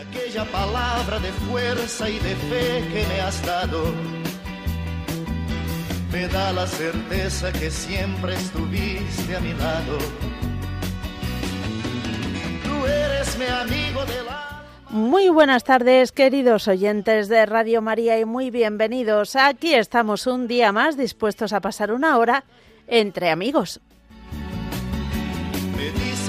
aquella palabra de fuerza y de fe que me has dado me da la certeza que siempre estuviste a mi lado. Tú eres mi amigo de la... Muy buenas tardes, queridos oyentes de Radio María, y muy bienvenidos. Aquí estamos un día más dispuestos a pasar una hora entre amigos.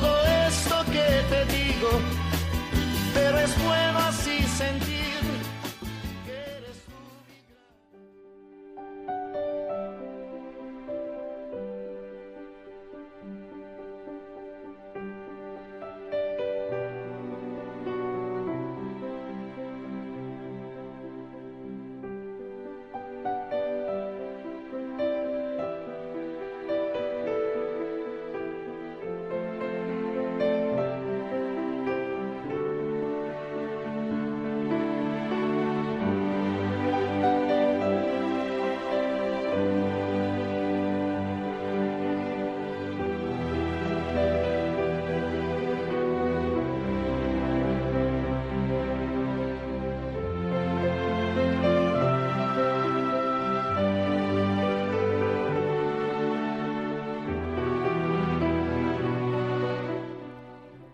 todo esto que te digo, pero es bueno así sentir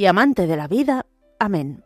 y amante de la vida. Amén.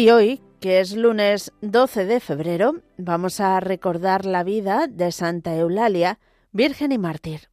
Y hoy, que es lunes 12 de febrero, vamos a recordar la vida de Santa Eulalia, Virgen y Mártir.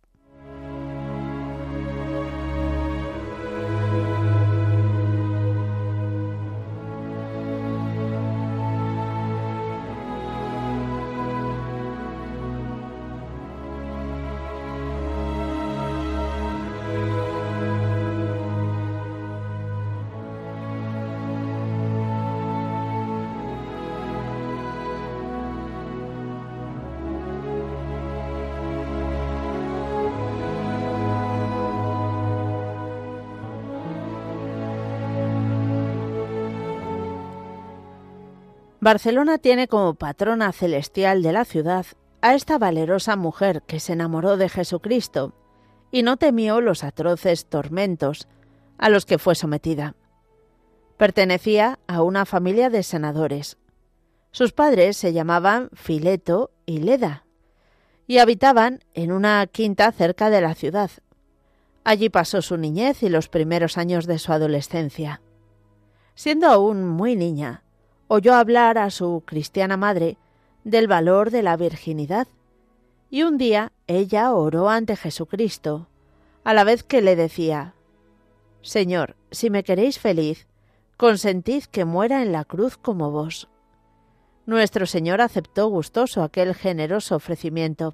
Barcelona tiene como patrona celestial de la ciudad a esta valerosa mujer que se enamoró de Jesucristo y no temió los atroces tormentos a los que fue sometida. Pertenecía a una familia de senadores. Sus padres se llamaban Fileto y Leda y habitaban en una quinta cerca de la ciudad. Allí pasó su niñez y los primeros años de su adolescencia. Siendo aún muy niña, oyó hablar a su cristiana madre del valor de la virginidad, y un día ella oró ante Jesucristo, a la vez que le decía, Señor, si me queréis feliz, consentid que muera en la cruz como vos. Nuestro Señor aceptó gustoso aquel generoso ofrecimiento.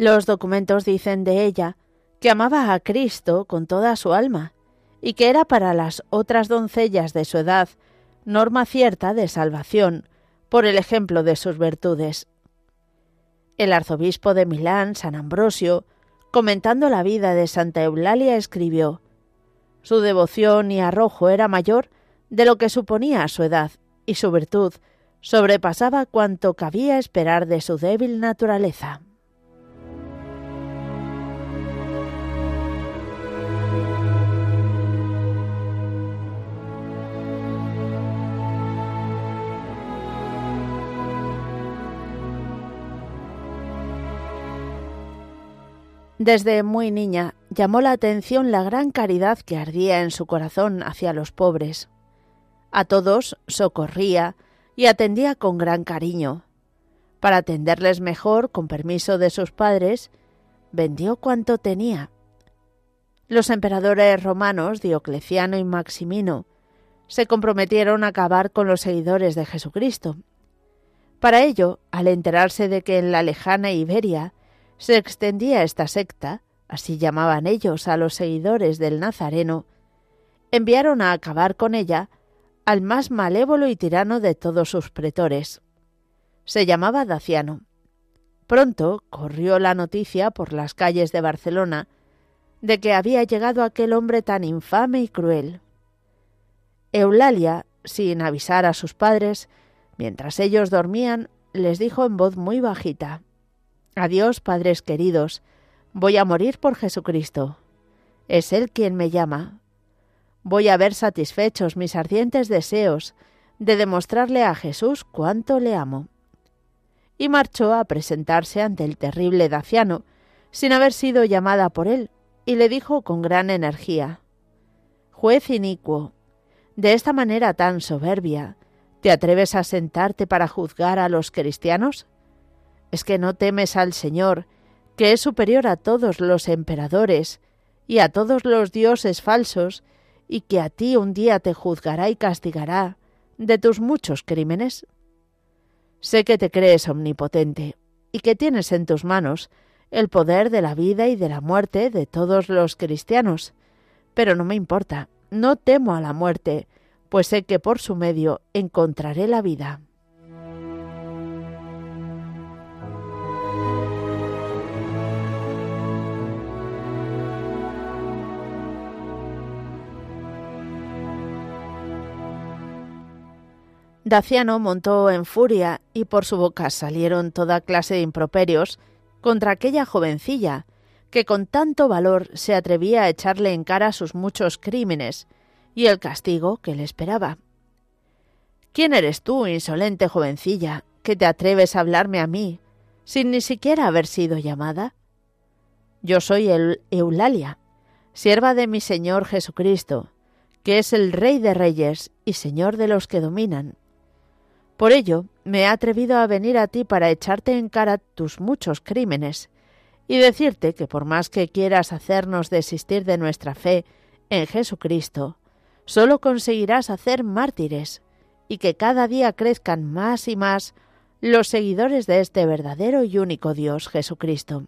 Los documentos dicen de ella que amaba a Cristo con toda su alma y que era para las otras doncellas de su edad norma cierta de salvación por el ejemplo de sus virtudes. El arzobispo de Milán, San Ambrosio, comentando la vida de Santa Eulalia, escribió Su devoción y arrojo era mayor de lo que suponía su edad, y su virtud sobrepasaba cuanto cabía esperar de su débil naturaleza. Desde muy niña llamó la atención la gran caridad que ardía en su corazón hacia los pobres. A todos socorría y atendía con gran cariño. Para atenderles mejor, con permiso de sus padres, vendió cuanto tenía. Los emperadores romanos, Diocleciano y Maximino, se comprometieron a acabar con los seguidores de Jesucristo. Para ello, al enterarse de que en la lejana Iberia se extendía esta secta, así llamaban ellos a los seguidores del Nazareno, enviaron a acabar con ella al más malévolo y tirano de todos sus pretores. Se llamaba Daciano. Pronto corrió la noticia por las calles de Barcelona de que había llegado aquel hombre tan infame y cruel. Eulalia, sin avisar a sus padres, mientras ellos dormían, les dijo en voz muy bajita Adiós, padres queridos, voy a morir por Jesucristo. Es Él quien me llama. Voy a ver satisfechos mis ardientes deseos de demostrarle a Jesús cuánto le amo. Y marchó a presentarse ante el terrible Daciano, sin haber sido llamada por él, y le dijo con gran energía Juez inicuo, de esta manera tan soberbia, ¿te atreves a sentarte para juzgar a los cristianos? ¿Es que no temes al Señor, que es superior a todos los emperadores y a todos los dioses falsos, y que a ti un día te juzgará y castigará de tus muchos crímenes? Sé que te crees omnipotente y que tienes en tus manos el poder de la vida y de la muerte de todos los cristianos. Pero no me importa, no temo a la muerte, pues sé que por su medio encontraré la vida. Daciano montó en furia y por su boca salieron toda clase de improperios contra aquella jovencilla que con tanto valor se atrevía a echarle en cara sus muchos crímenes y el castigo que le esperaba. ¿Quién eres tú, insolente jovencilla, que te atreves a hablarme a mí, sin ni siquiera haber sido llamada? Yo soy el Eulalia, sierva de mi Señor Jesucristo, que es el Rey de Reyes y Señor de los que dominan. Por ello, me he atrevido a venir a ti para echarte en cara tus muchos crímenes y decirte que por más que quieras hacernos desistir de nuestra fe en Jesucristo, solo conseguirás hacer mártires y que cada día crezcan más y más los seguidores de este verdadero y único Dios Jesucristo.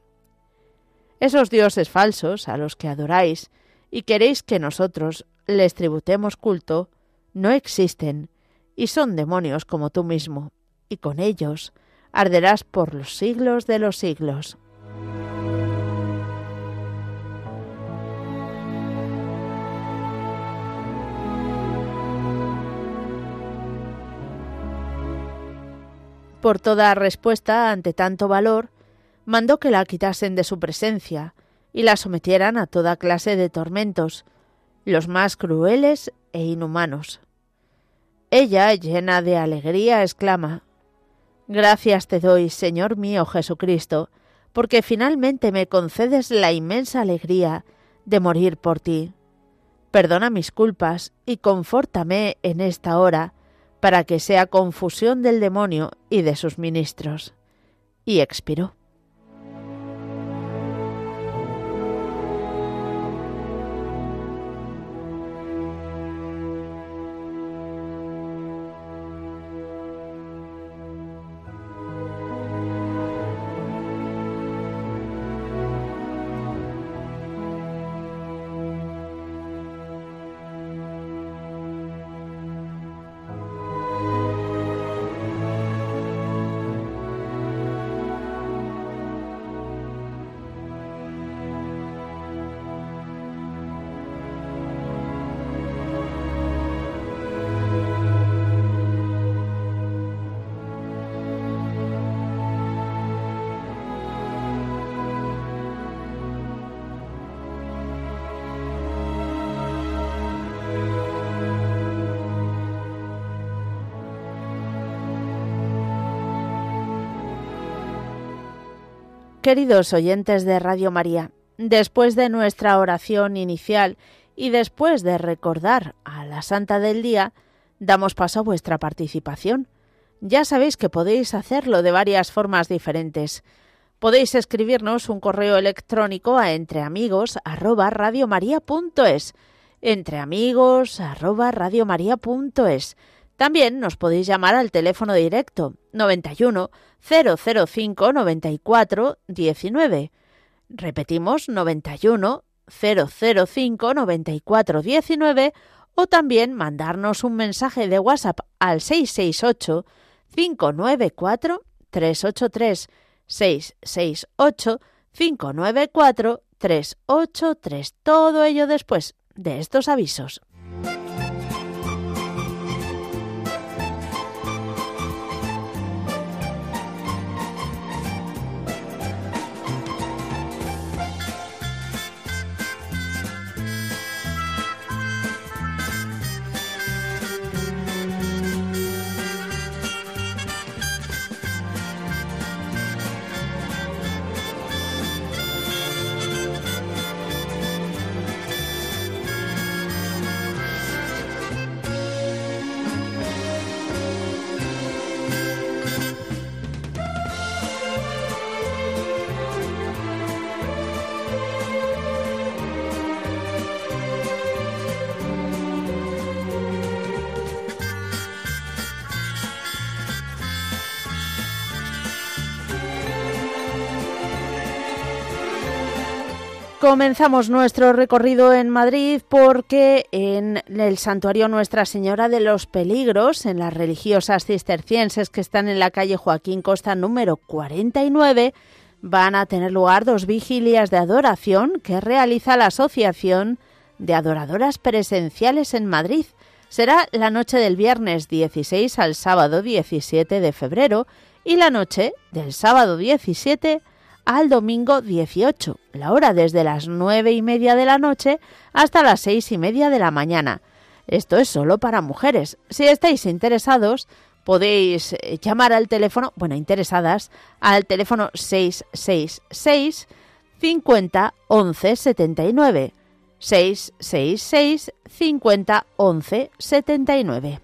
Esos dioses falsos a los que adoráis y queréis que nosotros les tributemos culto, no existen y son demonios como tú mismo, y con ellos arderás por los siglos de los siglos. Por toda respuesta ante tanto valor, mandó que la quitasen de su presencia y la sometieran a toda clase de tormentos, los más crueles e inhumanos. Ella, llena de alegría, exclama Gracias te doy, Señor mío Jesucristo, porque finalmente me concedes la inmensa alegría de morir por ti. Perdona mis culpas y confórtame en esta hora, para que sea confusión del demonio y de sus ministros. Y expiró. Queridos oyentes de Radio María, después de nuestra oración inicial y después de recordar a la Santa del Día, damos paso a vuestra participación. Ya sabéis que podéis hacerlo de varias formas diferentes. Podéis escribirnos un correo electrónico a entreamigos@radiomaria.es, entreamigos@radiomaria.es. También nos podéis llamar al teléfono directo 91 005 94 19. Repetimos 91 005 94 19 o también mandarnos un mensaje de WhatsApp al 668 594 383 668 594 383. Todo ello después de estos avisos. Comenzamos nuestro recorrido en Madrid porque en el santuario Nuestra Señora de los Peligros, en las religiosas cistercienses que están en la calle Joaquín Costa número 49, van a tener lugar dos vigilias de adoración que realiza la Asociación de Adoradoras Presenciales en Madrid. Será la noche del viernes 16 al sábado 17 de febrero y la noche del sábado 17 al domingo 18, la hora desde las nueve y media de la noche hasta las seis y media de la mañana. Esto es solo para mujeres. Si estáis interesados, podéis eh, llamar al teléfono, bueno, interesadas, al teléfono 666 50 11 79. 666 50 11 79.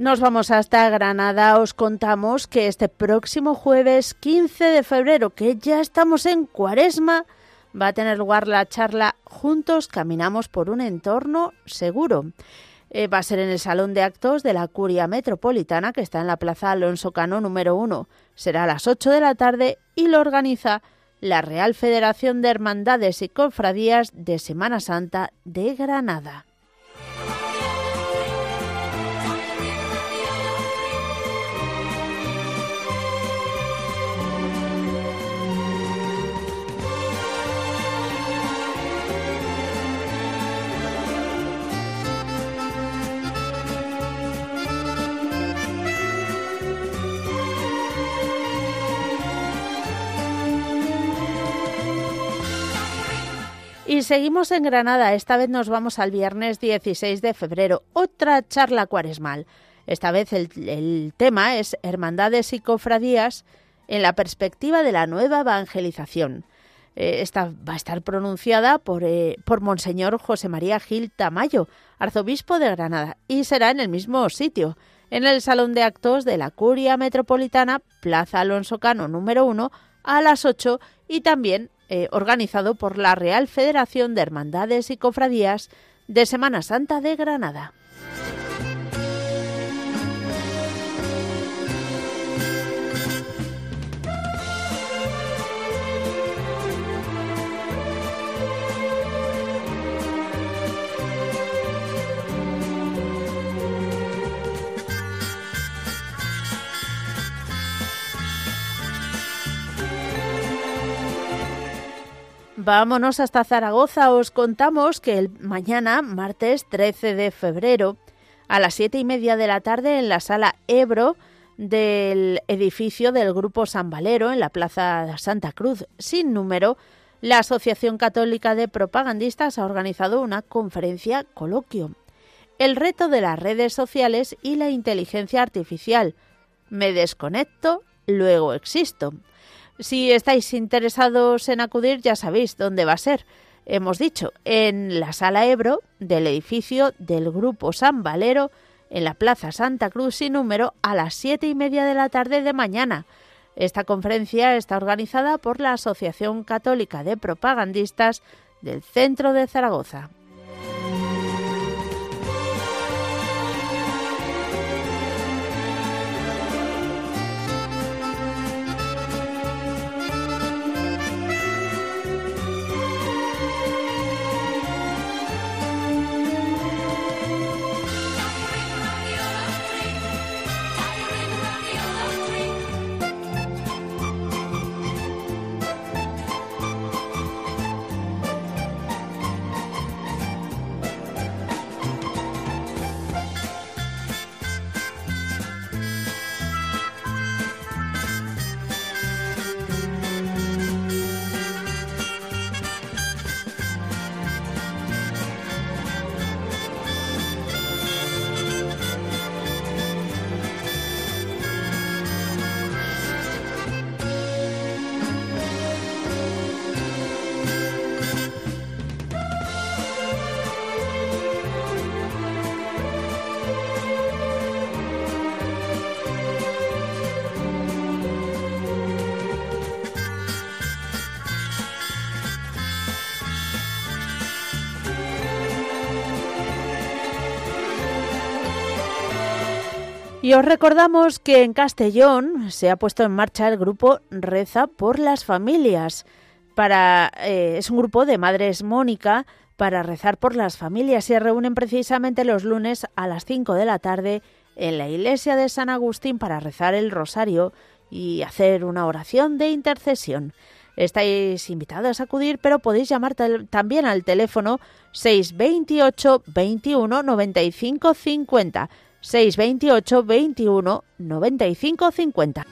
Nos vamos hasta Granada. Os contamos que este próximo jueves 15 de febrero, que ya estamos en cuaresma, va a tener lugar la charla Juntos Caminamos por un Entorno Seguro. Eh, va a ser en el Salón de Actos de la Curia Metropolitana, que está en la Plaza Alonso Cano número 1. Será a las 8 de la tarde y lo organiza la Real Federación de Hermandades y Cofradías de Semana Santa de Granada. Y seguimos en Granada. Esta vez nos vamos al viernes 16 de febrero. Otra charla cuaresmal. Esta vez el, tema es Hermandades y Cofradías en la perspectiva de la nueva evangelización. Eh, esta va a estar pronunciada por, eh, por Monseñor José María Gil Tamayo, arzobispo de Granada, y será en el mismo sitio, en el Salón de Actos de la Curia Metropolitana, Plaza Alonso Cano número 1, a las 8 y también eh, organizado por la Real Federación de Hermandades y Cofradías de Semana Santa de Granada. Vámonos hasta Zaragoza. Os contamos que el mañana, martes 13 de febrero, a las siete y media de la tarde, en la sala Ebro del edificio del Grupo San Valero, en la Plaza Santa Cruz, sin número, la Asociación Católica de Propagandistas ha organizado una conferencia coloquio. El reto de las redes sociales y la inteligencia artificial. Me desconecto, luego existo. Si estáis interesados en acudir, ya sabéis dónde va a ser. Hemos dicho, en la sala Ebro del edificio del Grupo San Valero, en la Plaza Santa Cruz sin número, a las siete y media de la tarde de mañana. Esta conferencia está organizada por la Asociación Católica de Propagandistas del Centro de Zaragoza. Y os recordamos que en Castellón se ha puesto en marcha el grupo Reza por las Familias. Para, eh, es un grupo de Madres Mónica para rezar por las familias. Se reúnen precisamente los lunes a las 5 de la tarde en la iglesia de San Agustín para rezar el rosario y hacer una oración de intercesión. Estáis invitados a acudir, pero podéis llamar también al teléfono 628 21 95 50 628 21 95 50.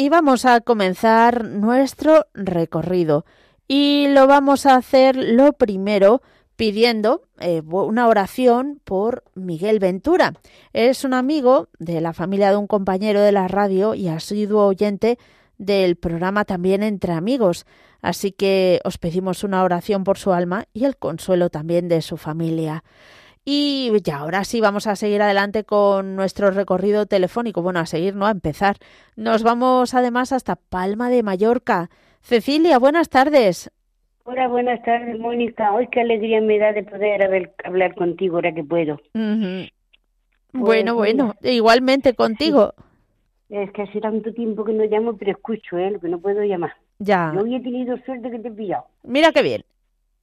Y vamos a comenzar nuestro recorrido. Y lo vamos a hacer lo primero pidiendo eh, una oración por Miguel Ventura. Es un amigo de la familia de un compañero de la radio y asiduo oyente del programa también Entre Amigos. Así que os pedimos una oración por su alma y el consuelo también de su familia. Y ya ahora sí vamos a seguir adelante con nuestro recorrido telefónico. Bueno, a seguir, no a empezar. Nos vamos además hasta Palma de Mallorca. Cecilia, buenas tardes. Hola, buenas tardes, Mónica. Hoy qué alegría me da de poder hablar contigo ahora que puedo. Pues, bueno, bueno, igualmente contigo. Es que hace tanto tiempo que no llamo, pero escucho, ¿eh? Lo que no puedo llamar. Ya. Yo hoy he tenido suerte que te he pillado. Mira qué bien.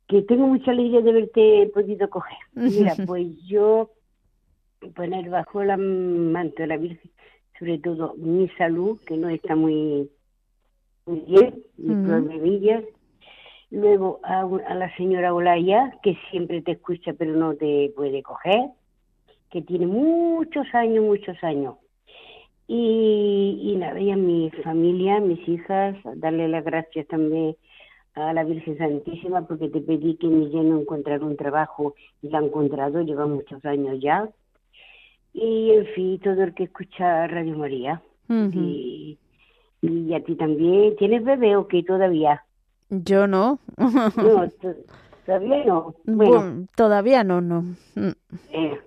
Que tengo mucha alegría de haberte podido coger. Mira, pues yo poner bajo la manto de la Virgen, sobre todo mi salud, que no está muy, muy bien, mis problemillas, Luego a, la señora Olaya, que siempre te escucha pero no te puede coger, que tiene muchos años, muchos años. Y, y nada, y a mi familia, mis hijas, darle las gracias también a la Virgen Santísima porque te pedí que me lleno a encontrar un trabajo y lo ha encontrado, lleva muchos años ya. Y en fin, todo el que escucha Radio María. y, y a ti también. ¿Tienes bebé o qué todavía? Yo no. no, todavía no. Bueno, todavía no, no. Mm. Eh,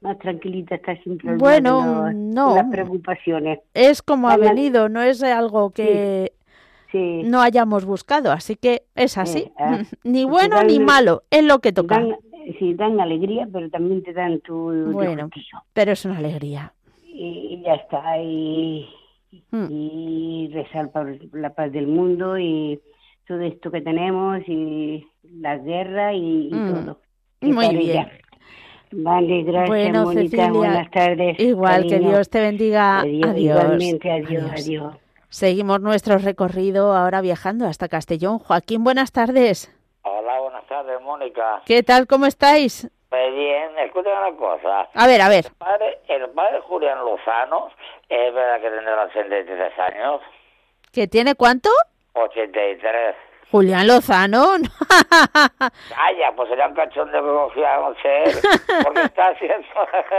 más tranquilita está sin Bueno, no. Las preocupaciones. Es como ha venido, no es algo que no hayamos buscado, así que es así. Ah, ni bueno ni malo, es lo que toca. sí, dan alegría, pero también te dan tu. Bueno, pero es una alegría. Y, ya está, y, mm. y rezar por la paz del mundo y todo esto que tenemos y la guerra y, mm. todo. Muy bien. Vale, gracias, bueno, Mónica. Buenas tardes. Igual, que Dios te bendiga. adiós. Igualmente, adiós, adiós, Seguimos nuestro recorrido ahora viajando hasta Castellón. Joaquín, buenas tardes. Hola, buenas tardes, Mónica. ¿Qué tal? ¿Cómo estáis? Pues bien, escuchen una cosa. A ver, a ver. El padre, el padre Julián Lozano, es verdad que tendrá 83 años. ¿Que tiene cuánto? 83. Julián Lozano. Calla, pues sería un cachondeo que cogía, no sé, porque está haciendo...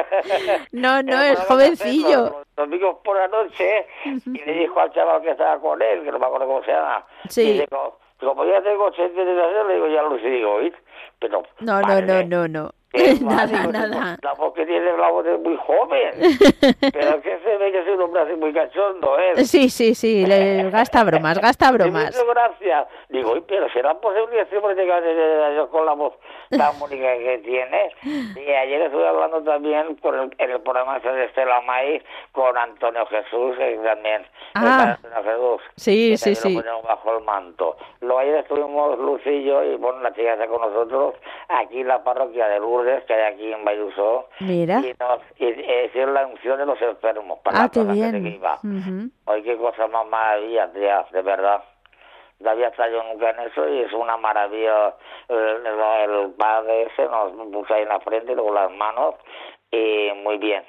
no, no, es jovencillo. Los domingos por la noche, y le dijo al chaval que estaba con él, que no me acuerdo cómo se llama, sí. y digo, como ya tengo 83 años, le digo, ya lo digo, ¿oír? Pero... No, no, no, no, no. nada, nada. La voz que tiene la voz es muy joven. pero que se ve que es un hombre así muy cachondo, ¿eh? Sí, sí, sí, le gasta bromas, gasta bromas. Muchas gracias. Digo, pero ¿será posible que este hombre tenga con la voz tan bonita que tiene? Y ayer estuve hablando también por el, en el programa de Estela Maíz con Antonio Jesús, que también ah, Antonio Jesús. Sí, sí, sí. Lo bajo el manto. Luego ayer estuvimos Lucillo y, bueno, la chica está con nosotros aquí en la parroquia de Lourdes que hay aquí en Bayuso. Mira. Y, nos, hicieron la unción de los enfermos para ah, qué bien. que iba. Hoy qué cosa más maravilla, de verdad. No había estado nunca en eso y es una maravilla. El, el, padre ese nos puso ahí en la frente y luego las manos y muy bien.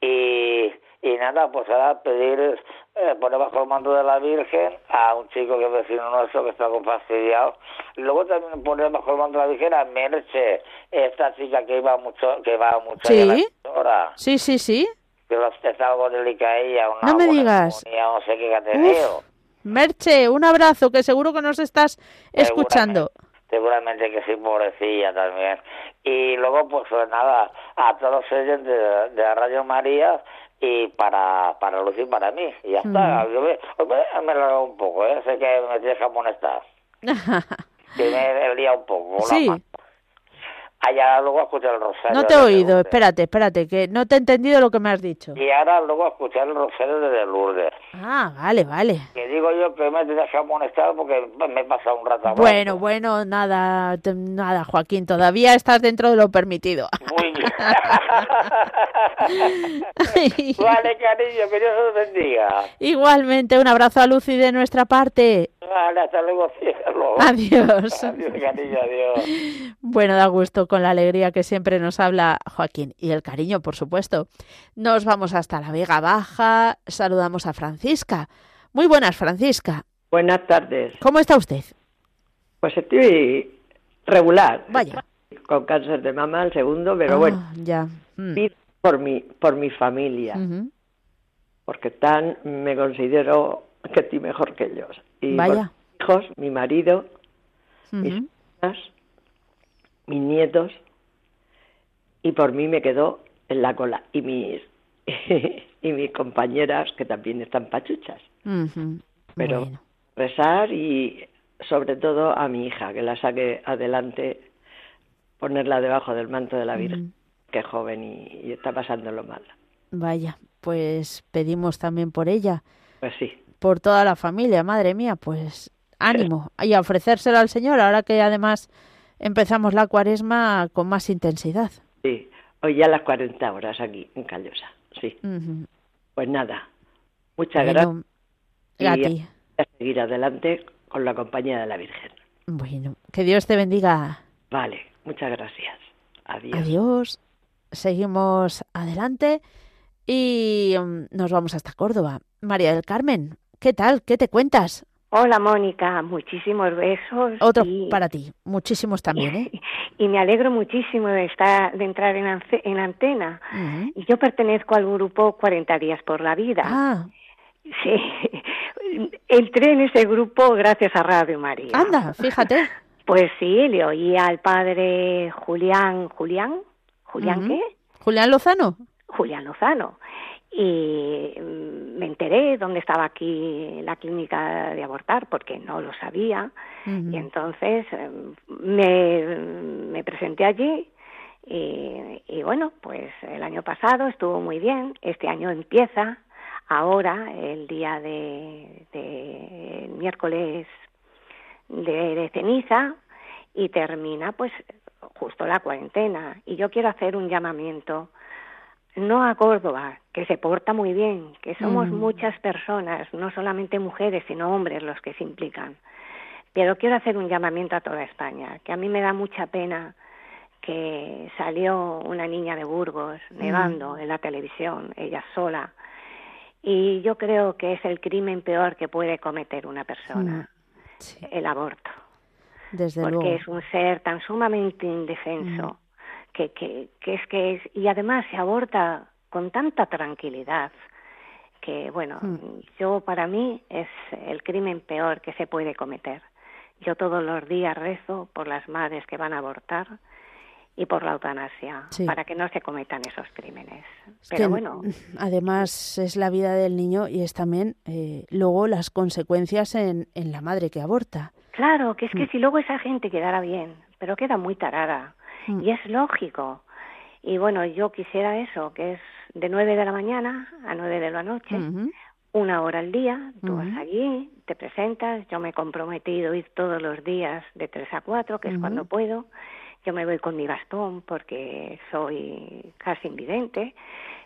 Y, y nada, pues ahora pedir eh, pone bajo el mando de la Virgen a un chico que es vecino nuestro que está con fastidiado. Luego también pone bajo el mando de la Virgen a Merche, esta chica que iba mucho, que va mucho ¿Sí? a Sí, sí, sí. Que lo es algo delicada ella, una no me digas. no sé qué ha tenido. Merche, un abrazo, que seguro que nos estás escuchando. Seguramente que sí, pobrecilla también. Y luego, pues nada, a todos ellos de, de la Radio María, y para, para Lucy y para mí. Y ya está. Yo me, me lo un poco, ¿eh? Sé que me deja molestar. que me lía un poco. Sí. La Allá luego escuchar el rosario. No te he oído, espérate, espérate, que no te he entendido lo que me has dicho. Y ahora luego escuchar el rosario de Lourdes. Ah, vale, vale. Que digo yo que me deja amonestar porque me he pasado un rato. Bueno, bueno, nada, nada, Joaquín, todavía estás dentro de lo permitido. Muy. Vale, cariño, que Dios os bendiga. Igualmente, un abrazo a Lucy de nuestra parte. Vale, hasta luego, cielo. Adiós. Adiós, cariño, adiós. Bueno, da gusto con la alegría que siempre nos habla Joaquín y el cariño, por supuesto. Nos vamos hasta la Vega Baja, saludamos a Francisca. Muy buenas, Francisca. Buenas tardes. ¿Cómo está usted? Pues estoy regular. Vaya. Con cáncer de mama, el segundo, pero bueno, Ah, ya. Mm. pido por mi, por mi familia, porque tan me considero que estoy mejor que ellos. Y por Vaya. mis hijos, mi marido, mis hijas, mis nietos, y por mí me quedó en la cola. Y mis, y mis compañeras, que también están pachuchas. Pero Bueno. rezar y sobre todo a mi hija, que la saque adelante, ponerla debajo del manto de la Virgen, que es joven y, y está pasándolo mal. Vaya, pues pedimos también por ella, Pues sí, por toda la familia, madre mía, pues ánimo y a ofrecérselo al Señor ahora que además empezamos la cuaresma con más intensidad. sí. Hoy ya las 40 horas aquí en Callosa, sí. Pues nada, muchas gracias Bueno, y a ti. a seguir adelante con la compañía de la Virgen. Bueno, que Dios te bendiga. Vale, muchas gracias. Adiós. Adiós. Seguimos adelante y mm, nos vamos hasta Córdoba. María del Carmen, ¿qué tal? ¿Qué te cuentas? Hola Mónica, muchísimos besos. Otro y, para ti, muchísimos también, ¿eh? y me alegro muchísimo de estar, de entrar en, en antena. Y yo pertenezco al grupo 40 días por la vida. Ah, Sí, entré en ese grupo gracias a Radio María. anda, fíjate. Pues sí, le oí al padre Julián, Julián, Julián qué? Julián Lozano. Julián Lozano. Y mm, me enteré dónde estaba aquí la clínica de abortar porque no lo sabía. Y entonces eh, me, me presenté allí y, y bueno, pues el año pasado estuvo muy bien. Este año empieza ahora, el día de, de el miércoles de, de ceniza y termina pues justo la cuarentena. Y yo quiero hacer un llamamiento no a Córdoba, que se porta muy bien, que somos Ujú. muchas personas, no solamente mujeres, sino hombres los que se implican. Pero quiero hacer un llamamiento a toda España, que a mí me da mucha pena que salió una niña de Burgos nevando en la televisión, ella sola, y yo creo que es el crimen peor que puede cometer una persona, Sí, el aborto desde porque luego. es un ser tan sumamente indefenso que, que, que es que es y además se aborta con tanta tranquilidad que bueno Mm. yo para mí es el crimen peor que se puede cometer yo todos los días rezo por las madres que van a abortar y por la eutanasia Sí. para que no se cometan esos crímenes Es pero que, bueno Además es la vida del niño y es también eh, luego las consecuencias en, en la madre que aborta. Claro, que es que Mm. si luego esa gente quedara bien, pero queda muy tarada. Mm. Y es lógico. Y bueno, yo quisiera eso, que es de nueve de la mañana a nueve de la noche, una hora al día, tú vas allí, te presentas, yo me he comprometido a ir todos los días de tres a cuatro, que es cuando puedo. Yo me voy con mi bastón porque soy casi invidente,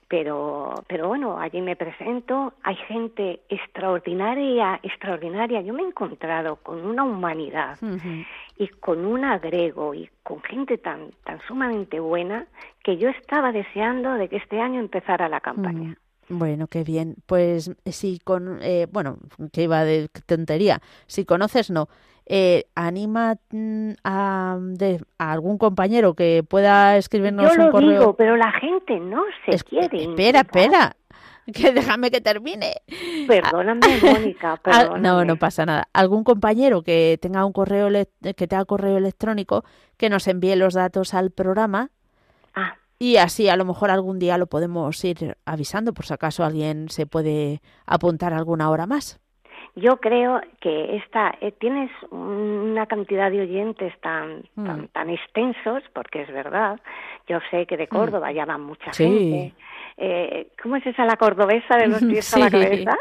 pero, pero bueno, allí me presento, hay gente extraordinaria, extraordinaria. Yo me he encontrado con una humanidad y con un agrego y con gente tan tan sumamente buena que yo estaba deseando de que este año empezara la campaña. Bueno, qué bien. Pues si con, eh, bueno, que iba de tontería. Si conoces, no. Eh, anima mm, a, de- a algún compañero que pueda escribirnos Yo un lo correo. digo, pero la gente no se Es- quiere. espera, implicar. espera. Que déjame que termine. Perdóname, Mónica, Ah, perdóname. No, no pasa nada. Algún compañero que tenga un correo que tenga correo electrónico que nos envíe los datos al programa Ah, y así a lo mejor algún día lo podemos ir avisando por si acaso alguien se puede apuntar alguna hora más. Yo creo que esta eh, tienes una cantidad de oyentes tan, Mm. tan tan extensos, porque es verdad. Yo sé que de Córdoba ya va mucha Sí. gente. Eh, ¿Cómo es esa la cordobesa de los pies a la cabeza?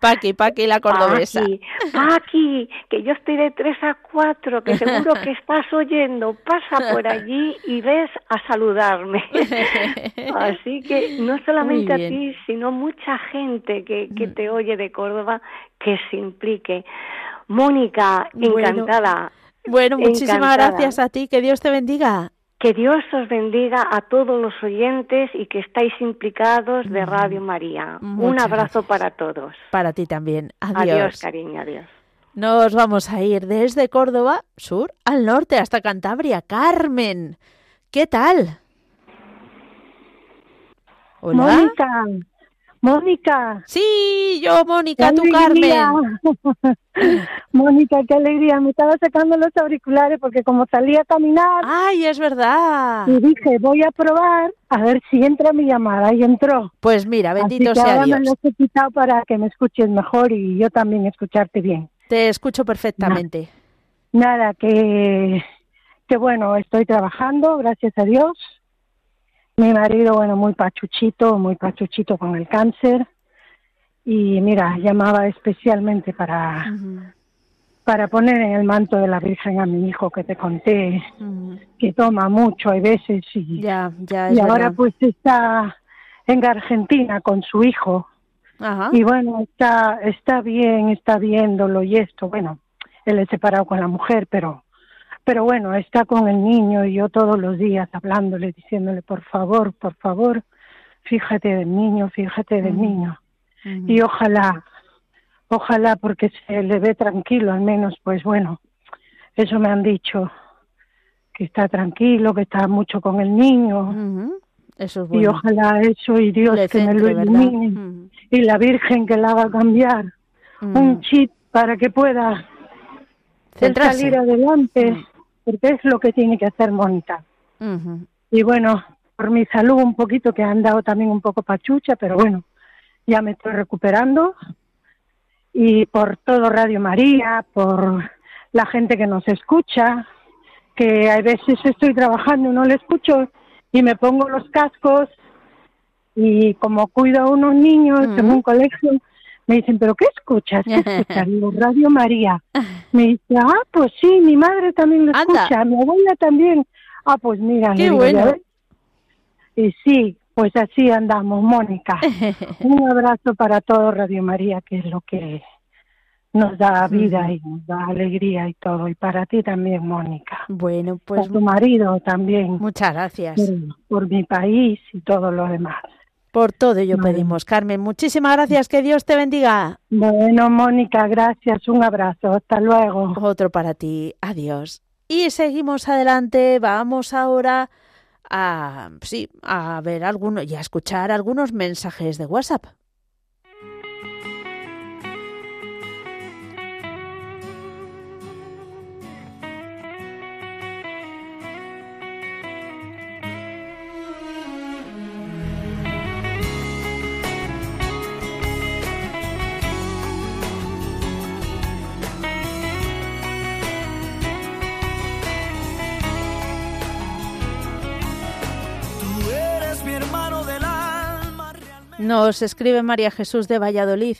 Paqui, Paqui, la cordobesa. Paqui, Paqui, que yo estoy de 3 a 4, que seguro que estás oyendo, pasa por allí y ves a saludarme. Así que no solamente a ti, sino mucha gente que, que te oye de Córdoba que se implique. Mónica, Bueno, encantada. Bueno, muchísimas Encantada. gracias a ti. Que Dios te bendiga. Que Dios os bendiga a todos los oyentes y que estáis implicados de Radio María. Un abrazo gracias. para todos. Para ti también. Adiós, Adiós. cariño, adiós. Nos vamos a ir desde Córdoba, sur, al norte, hasta Cantabria. Carmen, ¿qué tal? Hola. Mónica, Mónica. Sí, yo, Mónica, tú, Carmen. Mónica, qué alegría. Me estaba sacando los auriculares porque como salí a caminar. Ay, es verdad. Y dije, voy a probar a ver si entra mi llamada. Y entró. Pues mira, bendito Así que sea ahora Dios. me los he quitado para que me escuches mejor y yo también escucharte bien. Te escucho perfectamente. Nada, que, que bueno, estoy trabajando, gracias a Dios. Mi marido, bueno, muy pachuchito, muy pachuchito con el cáncer. Y mira, llamaba especialmente para, para poner en el manto de la Virgen a mi hijo que te conté, que toma mucho, hay veces, y, Ya, ya y ahora verdad. pues está en Argentina con su hijo. Ajá. Y bueno, está, está bien, está viéndolo y esto, bueno, él es separado con la mujer, pero, pero bueno, está con el niño y yo todos los días hablándole, diciéndole, por favor, por favor, fíjate del niño, fíjate del niño. Y ojalá, ojalá porque se le ve tranquilo, al menos, pues bueno, eso me han dicho, que está tranquilo, que está mucho con el niño. Eso es Y bueno. ojalá eso y Dios Le que me lo ilumine. Y la Virgen que la haga cambiar. Un chip para que pueda Centrarse. salir adelante, porque es lo que tiene que hacer Mónica. Y bueno, por mi salud un poquito, que han dado también un poco pachucha, pero bueno, ya me estoy recuperando. Y por todo Radio María, por la gente que nos escucha, que a veces estoy trabajando y no le escucho y me pongo los cascos y como cuido a unos niños en un colegio, me dicen, ¿pero qué escuchas? ¿Qué escuchas? Digo, Radio María. Me dice, ah, pues sí, mi madre también lo Anda. escucha, mi abuela también. Ah, pues mira, Qué digo, bueno. Y sí, pues así andamos, Mónica. Un abrazo para todo Radio María, que es lo que nos da vida y nos da alegría y todo. Y para ti también, Mónica. Bueno, pues Por tu marido también. muchas gracias. Por, por mi país y todo lo demás. Por todo ello pedimos, Carmen. Muchísimas gracias. Que Dios te bendiga. Bueno, Mónica, gracias. Un abrazo. Hasta luego. Otro para ti. Adiós. Y seguimos adelante. Vamos ahora a sí, a ver algunos y a escuchar algunos mensajes de WhatsApp. Nos escribe María Jesús de Valladolid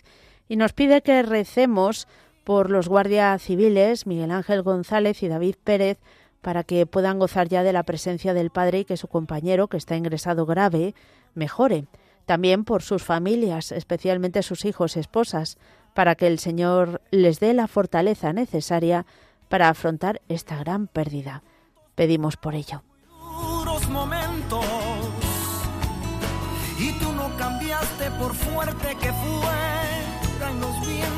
y nos pide que recemos por los guardias civiles Miguel Ángel González y David Pérez para que puedan gozar ya de la presencia del Padre y que su compañero, que está ingresado grave, mejore. También por sus familias, especialmente sus hijos y esposas, para que el Señor les dé la fortaleza necesaria para afrontar esta gran pérdida. Pedimos por ello. Fuerte que fueran los vientos.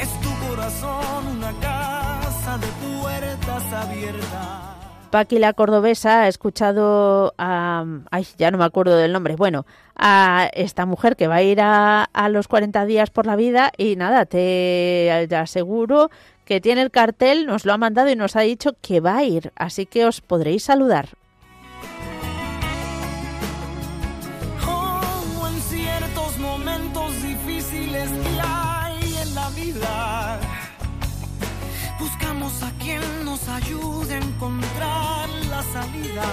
Es tu corazón una casa de puertas abiertas. Paqui la cordobesa ha escuchado a... Ay, ya no me acuerdo del nombre. Bueno, a esta mujer que va a ir a, a los 40 días por la vida y nada, te aseguro que tiene el cartel, nos lo ha mandado y nos ha dicho que va a ir. Así que os podréis saludar. Encontrar la salida.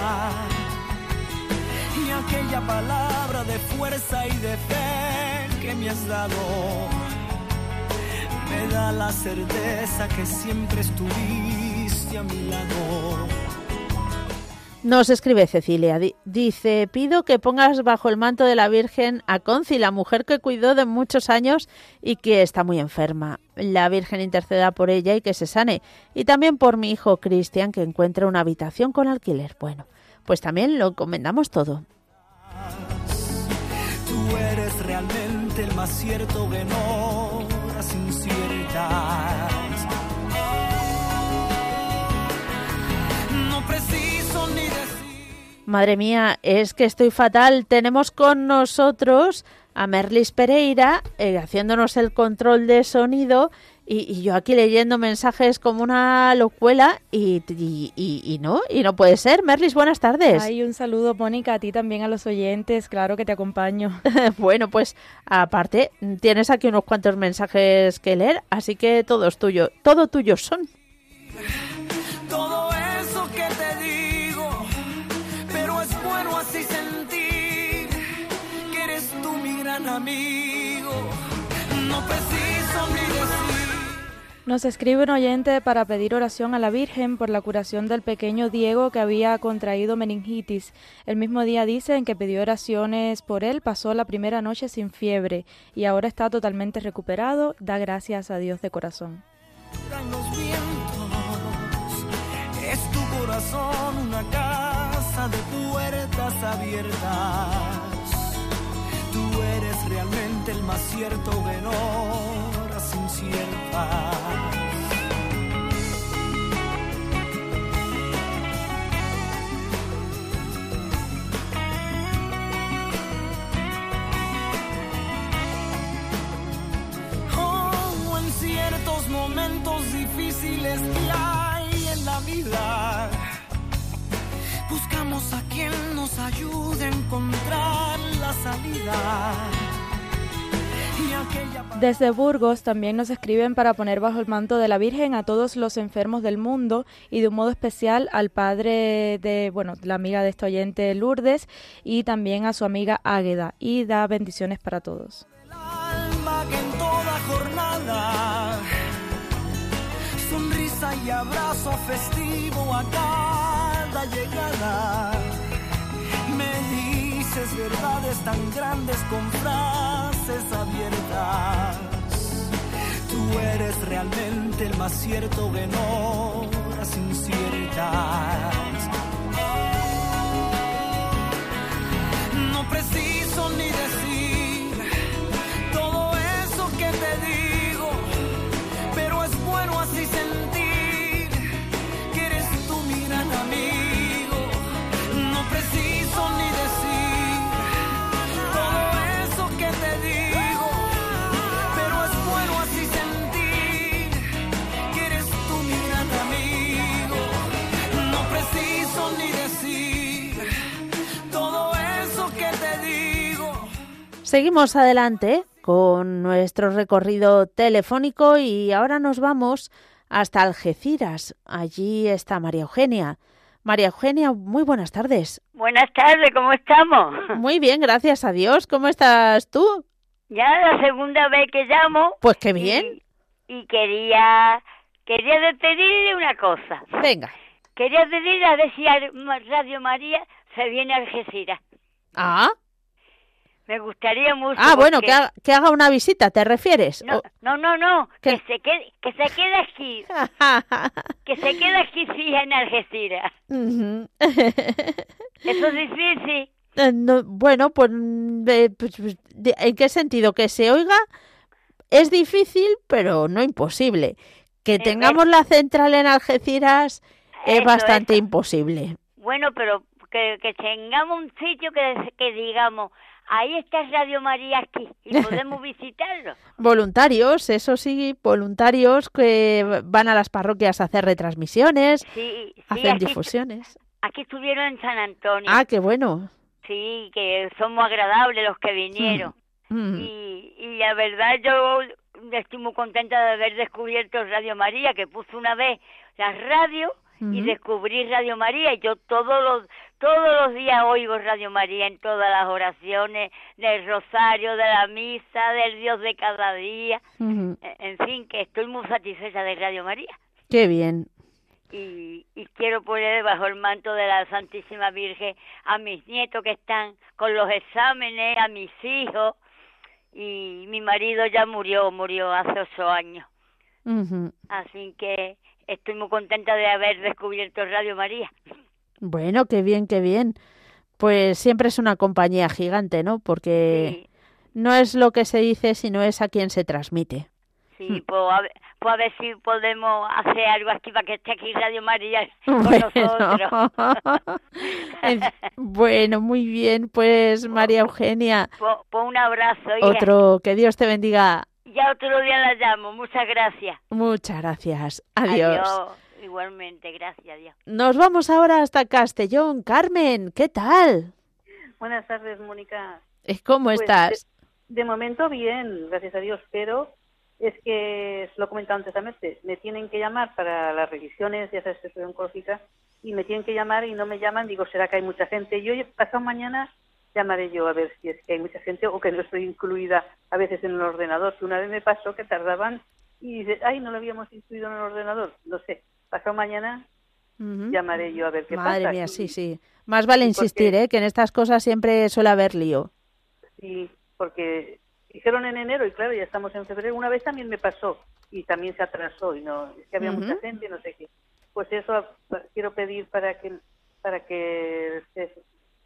Y aquella palabra de fuerza y de fe que me has dado, me da la certeza que siempre estuviste a mi lado. Nos escribe Cecilia, di- dice, pido que pongas bajo el manto de la Virgen a Conci, la mujer que cuidó de muchos años y que está muy enferma. La Virgen interceda por ella y que se sane. Y también por mi hijo Cristian, que encuentre una habitación con alquiler. Bueno, pues también lo encomendamos todo. Tú eres realmente el más cierto que no, cierto. Madre mía, es que estoy fatal. Tenemos con nosotros a Merlis Pereira eh, haciéndonos el control de sonido y, y yo aquí leyendo mensajes como una locuela y, y, no, y no puede ser. Merlis, buenas tardes. Ay, un saludo, Mónica, a ti también, a los oyentes. Claro que te acompaño. bueno, pues aparte tienes aquí unos cuantos mensajes que leer, así que todo es tuyo, todo tuyo son. Amigo. No preciso ni decir. Nos escribe un oyente para pedir oración a la Virgen por la curación del pequeño Diego que había contraído meningitis. El mismo día dicen que pidió oraciones por él, pasó la primera noche sin fiebre y ahora está totalmente recuperado. Da gracias a Dios de corazón. Es tu corazón una casa de puertas abiertas. Tú eres realmente el más cierto en horas inciertas. En ciertos momentos difíciles que hay en la vida. Buscamos a quien nos ayude a encontrar la salida. Desde Burgos también nos escriben para poner bajo el manto de la Virgen a todos los enfermos del mundo y de un modo especial al padre de, bueno, la amiga de este oyente Lourdes y también a su amiga Águeda y da bendiciones para todos. alma que en toda jornada sonrisa y abrazo festivo a cada llegada. Me dices verdades tan grandes con frases abiertas. Tú eres realmente el más cierto en horas inciertas. No preciso ni decir Seguimos adelante con nuestro recorrido telefónico y ahora nos vamos hasta Algeciras. Allí está María Eugenia. María Eugenia, muy buenas tardes. Buenas tardes, ¿cómo estamos? Muy bien, gracias a Dios. ¿Cómo estás tú? Ya la segunda vez que llamo. Pues qué bien. Y, y quería quería pedirle una cosa. Venga. Quería pedirle a ver si Radio María se viene a Algeciras. Ah, Me gustaría mucho. ah bueno, que haga, que haga una visita, ¿te refieres? No, no, no, no, que se quede, que se quede aquí, que se quede aquí sí en Algeciras. Ujú. Eso es difícil. Eh, no, bueno, pues, mm, eh, pues, pues, ¿en qué sentido? Que se oiga es difícil, pero no imposible. Que Eh, tengamos la central en Algeciras es Eso, bastante eso. imposible. Bueno, pero que, que tengamos un sitio que, que digamos, ahí está Radio María aquí y podemos visitarlo. Voluntarios, eso sí, voluntarios que van a las parroquias a hacer retransmisiones, Sí, sí, hacen aquí, difusiones. aquí estuvieron en San Antonio. Ah, qué bueno. Sí, que somos agradables los que vinieron. Mm. Y, y la verdad yo estoy muy contenta de haber descubierto Radio María, que puse una vez la radio y descubrí Radio María y yo todos los todos los días oigo Radio María en todas las oraciones del rosario, de la misa, del Dios de cada día. E- En fin, que estoy muy satisfecha de Radio María Qué bien. y, y quiero poner bajo el manto de la Santísima Virgen a mis nietos que están con los exámenes, a mis hijos y mi marido ya murió, murió hace ocho años. Así que estoy muy contenta de haber descubierto Radio María. Bueno, qué bien, qué bien. Pues siempre es una compañía gigante, ¿no? Porque Sí, no es lo que se dice, sino es a quien se transmite. Sí, pues a, ver, pues a ver si podemos hacer algo aquí para que esté aquí Radio María con nosotros. bueno, muy bien, pues María Eugenia. Pues, pues un abrazo. Otro, que Dios te bendiga. Ya otro día la llamo, muchas gracias. Muchas gracias, adiós. Adiós. Igualmente, gracias, Dios. Nos vamos ahora hasta Castellón. Carmen, ¿qué tal? Buenas tardes, Mónica. ¿Cómo pues, estás? De, de, momento bien, gracias a Dios, pero es que, lo he comentado antes, me tienen que llamar para las revisiones, ya sabes que estoy oncológica, y me tienen que llamar y no me llaman, digo, ¿será que hay mucha gente? Yo pasado mañana llamaré yo a ver si es que hay mucha gente o que no estoy incluida a veces en el ordenador, que una vez me pasó que tardaban y dice, ay, no lo habíamos incluido en el ordenador, no sé, pasado mañana llamaré yo a ver qué pasa. Madre mía, sí, sí. Más vale insistir, ¿eh? que en estas cosas siempre suele haber lío. Sí, porque dijeron en enero y claro, ya estamos en febrero. Una vez también me pasó y también se atrasó y no, es que había mucha gente, no sé qué. Pues eso quiero pedir para que para que se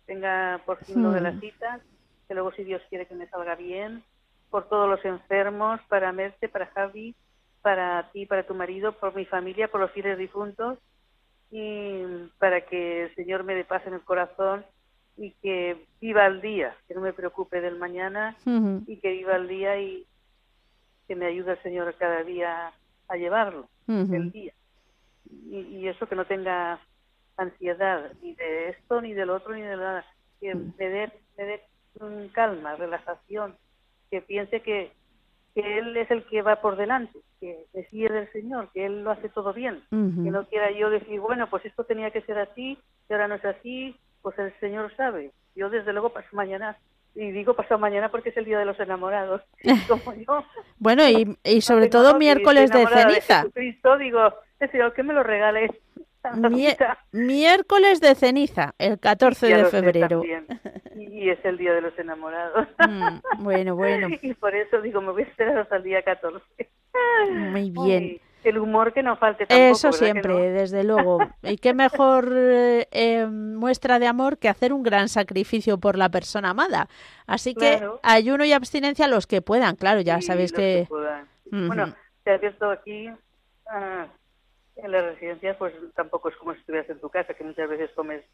tenga por fin lo de las citas, que luego si Dios quiere que me salga bien, por todos los enfermos, para Merce, para Javi, para ti, para tu marido, por mi familia, por los fieles difuntos y para que el Señor me dé paz en el corazón y que viva el día, que no me preocupe del mañana y que viva el día y que me ayude el Señor cada día a llevarlo, el día. Y, eso que no tenga ansiedad ni de esto, ni del otro, ni de nada, que me dé, me dé calma, relajación, que piense que, que Él es el que va por delante, que fíe del Señor, que Él lo hace todo bien, que no quiera yo decir, bueno, pues esto tenía que ser así, y ahora no es así, pues el Señor sabe. Yo desde luego paso mañana, y digo pasado mañana porque es el Día de los Enamorados. Como yo, bueno, y, y sobre todo miércoles de ceniza. Cristo, digo, Señor, que me lo miércoles de ceniza, el 14 de febrero. Y, es el Día de los Enamorados. Mm, bueno, bueno. Y por eso digo, me voy a esperar hasta el día 14. Muy bien el humor que no falte tampoco, Eso siempre, desde luego. Y qué mejor eh, em, muestra de amor que hacer un gran sacrificio por la persona amada. Así que ayuno y abstinencia los que puedan, claro, ya sabéis que... Bueno, te ha abierto aquí ah, en la residencia, pues tampoco es como si estuvieras en tu casa, que muchas veces comes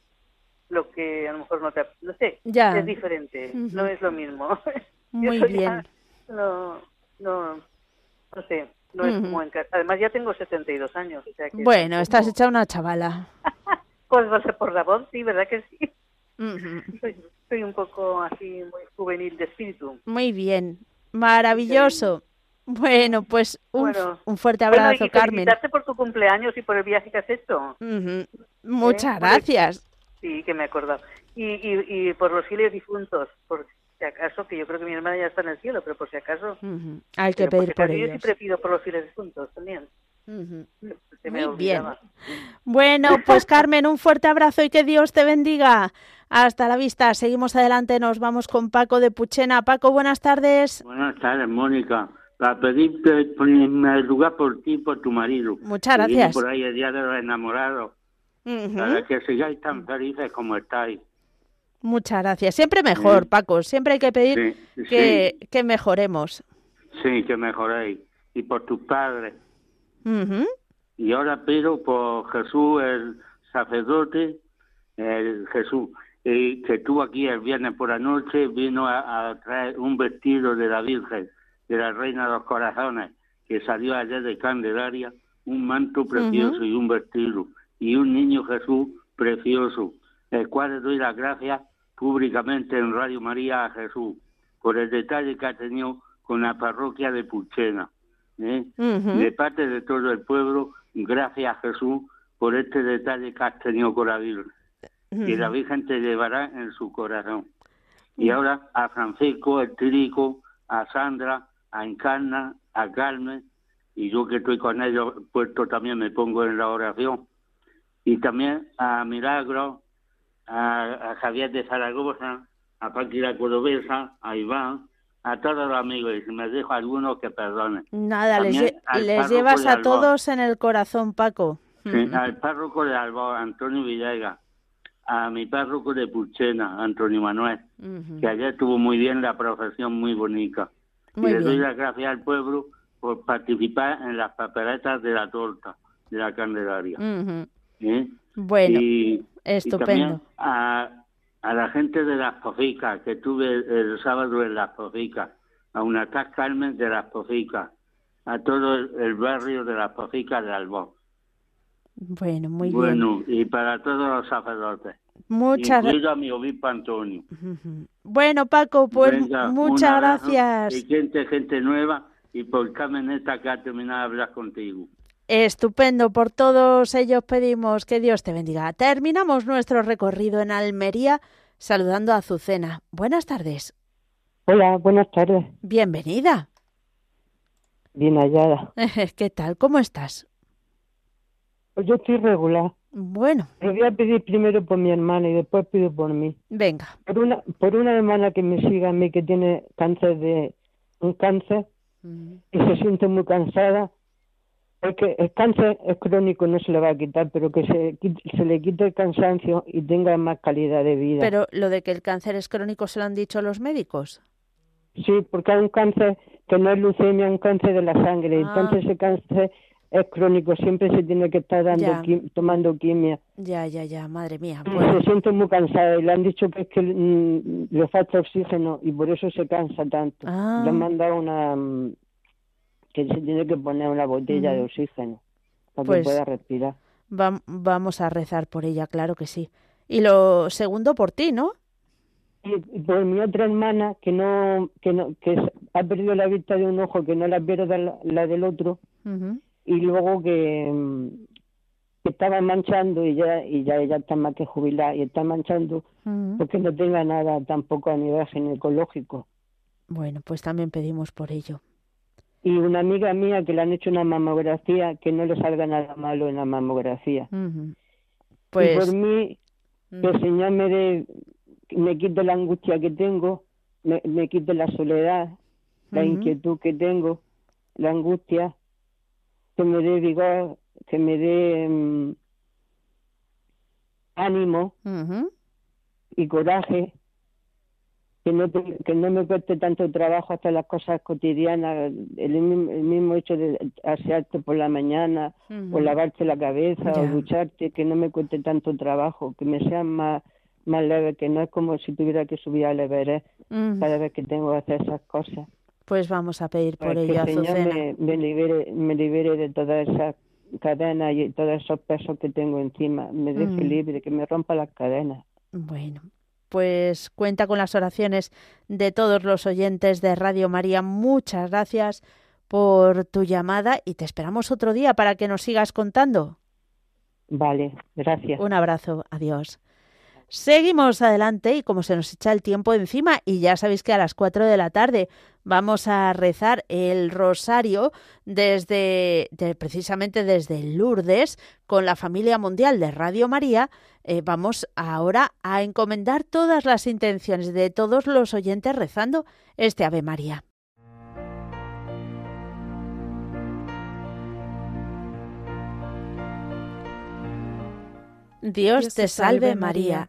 lo que a lo mejor no te... No sé, ya. es diferente, no es lo mismo. Muy bien. No, no, no sé, no es como en Además, ya tengo 72 años. O sea bueno, estás hecha una chavala. pues no sé por la voz, sí, ¿verdad que sí? soy, un poco así, muy juvenil de espíritu. Muy bien, maravilloso. Bueno, pues un, un fuerte abrazo, bueno, y Carmen. por tu cumpleaños y por el viaje que has hecho. Muchas ¿Eh? gracias. Sí, que me he acordado. Y, y, y por los fieles difuntos, por si acaso, que yo creo que mi hermana ya está en el cielo, pero por si acaso... Hay que pedir por ellos. Yo siempre pido por los fieles juntos también. Muy bien. Bueno, pues Carmen, un fuerte abrazo y que Dios te bendiga. Hasta la vista. Seguimos adelante. Nos vamos con Paco de Puchena. Paco, buenas tardes. Buenas tardes, Mónica. Para pedirte primer lugar por ti y por tu marido. Muchas gracias. por ahí el día de los enamorados. Para que sigáis tan felices como estáis. Muchas gracias. Siempre mejor, Paco. Siempre hay que pedir que, que, mejoremos. Sí, que mejoréis. Y por tus padres. Y ahora pido por Jesús, el sacerdote, el Jesús, y que estuvo aquí el viernes por la noche, vino a, traer un vestido de la Virgen, de la Reina de los Corazones, que salió ayer de Candelaria, un manto precioso y un vestido, y un niño Jesús precioso, el cual le doy las gracias públicamente en Radio María a Jesús por el detalle que ha tenido con la parroquia de Puchena. ¿eh? De parte de todo el pueblo, gracias a Jesús por este detalle que has tenido con la Virgen. Y la Virgen te llevará en su corazón. Y ahora a Francisco, el Tirico, a Sandra, a Encarna, a Carmen, y yo que estoy con ellos puesto también me pongo en la oración. Y también a Milagro, a, Javier de Zaragoza, a Paquira Cordobesa, a Iván, a todos los amigos, y si me dejo algunos que perdonen. Nada, les, llevas a todos en el corazón, Paco. al párroco de Alba, Antonio Villegas, a mi párroco de Puchena, Antonio Manuel, que ayer estuvo muy bien la profesión, muy bonita. Y le doy las gracias al pueblo por participar en las papeletas de la torta de la Candelaria. ¿Eh? Bueno, estupendo. a, a la gente de las Poficas, que estuve el, sábado en las Poficas, a una Carmen de las Poficas, a todo el, barrio de las Poficas de Albón. Bueno, muy bien. Bueno, y para todos los sacerdotes. Muchas gracias. a mi obispo Antonio. Bueno, Paco, pues muchas gracias. Y gente, gente nueva, y por Carmen esta que ha terminado de hablar contigo. Estupendo, por todos ellos pedimos que Dios te bendiga. Terminamos nuestro recorrido en Almería saludando a Azucena. Buenas tardes. Hola, buenas tardes. Bienvenida. Bien hallada. ¿Qué tal? ¿Cómo estás? Pues yo estoy regular. Bueno. Pero voy a pedir primero por mi hermana y después pido por mí. Venga. Por una, por una hermana que me siga a mí que tiene cáncer de un cáncer mm. y se siente muy cansada porque el cáncer es crónico, no se le va a quitar, pero que se, se le quite el cansancio y tenga más calidad de vida. Pero lo de que el cáncer es crónico, ¿se lo han dicho los médicos? Sí, porque hay un cáncer que no es leucemia, es un cáncer de la sangre. Ah. Entonces ese cáncer es crónico, siempre se tiene que estar dando tomando quimia. Ya, ya, ya, madre mía. Se siente muy cansada y le han dicho que es que mm, le falta oxígeno y por eso se cansa tanto. Ah. Le han mandado una, mm, que se tiene que poner una botella de oxígeno para que pues pueda respirar. vamos a rezar por ella, claro que sí. Y lo segundo por ti, ¿no? Y por mi otra hermana que no que no que ha perdido la vista de un ojo que no la pierde la, la del otro y luego que, estaba manchando y ya y ya ella está más que jubilada y está manchando porque no tenga nada tampoco a nivel ginecológico. Bueno pues también pedimos por ello. Y una amiga mía que le han hecho una mamografía que no le salga nada malo en la mamografía. Pues y por mí que el Señor me dé, me quite la angustia que tengo, me, me quite la soledad, la inquietud que tengo, la angustia, que me dé vigor, que me dé mm, ánimo y coraje que no, que no me cueste tanto trabajo hasta las cosas cotidianas, el, mismo hecho de asearte por la mañana, o lavarte la cabeza, o ducharte, que no me cueste tanto trabajo, que me sea más, más leve, que no es como si tuviera que subir al Everest cada vez que tengo que hacer esas cosas. Pues vamos a pedir por ello, que el Señor me, me, libere, me libere de todas esas cadenas y todos esos pesos que tengo encima, me deje libre, que me rompa las cadenas. Bueno, pues cuenta con las oraciones de todos los oyentes de Radio María. Muchas gracias por tu llamada y te esperamos otro día para que nos sigas contando. Vale, gracias. Un abrazo, adiós. Seguimos adelante y como se nos echa el tiempo encima y ya sabéis que a las 4 de la tarde vamos a rezar el rosario desde precisamente desde Lourdes con la familia mundial de Radio María. Eh, vamos ahora a encomendar todas las intenciones de todos los oyentes rezando este Ave María. Dios te salve María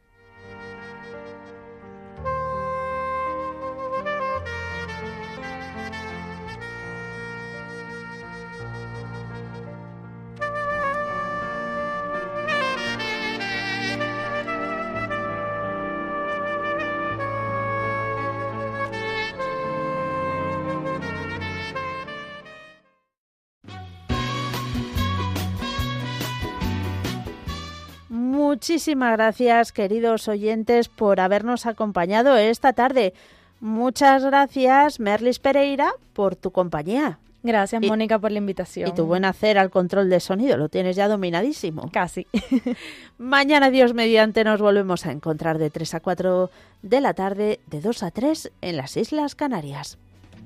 Muchísimas gracias, queridos oyentes, por habernos acompañado esta tarde. Muchas gracias, Merlis Pereira, por tu compañía. Gracias, Mónica, por la invitación. Y tu buen hacer al control de sonido, lo tienes ya dominadísimo. Casi. Mañana, Dios mediante, nos volvemos a encontrar de 3 a 4 de la tarde, de 2 a 3 en las Islas Canarias.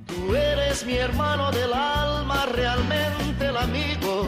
Tú eres mi hermano del alma, realmente el amigo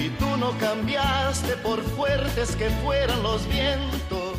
y tú no cambiaste por fuertes que fueran los vientos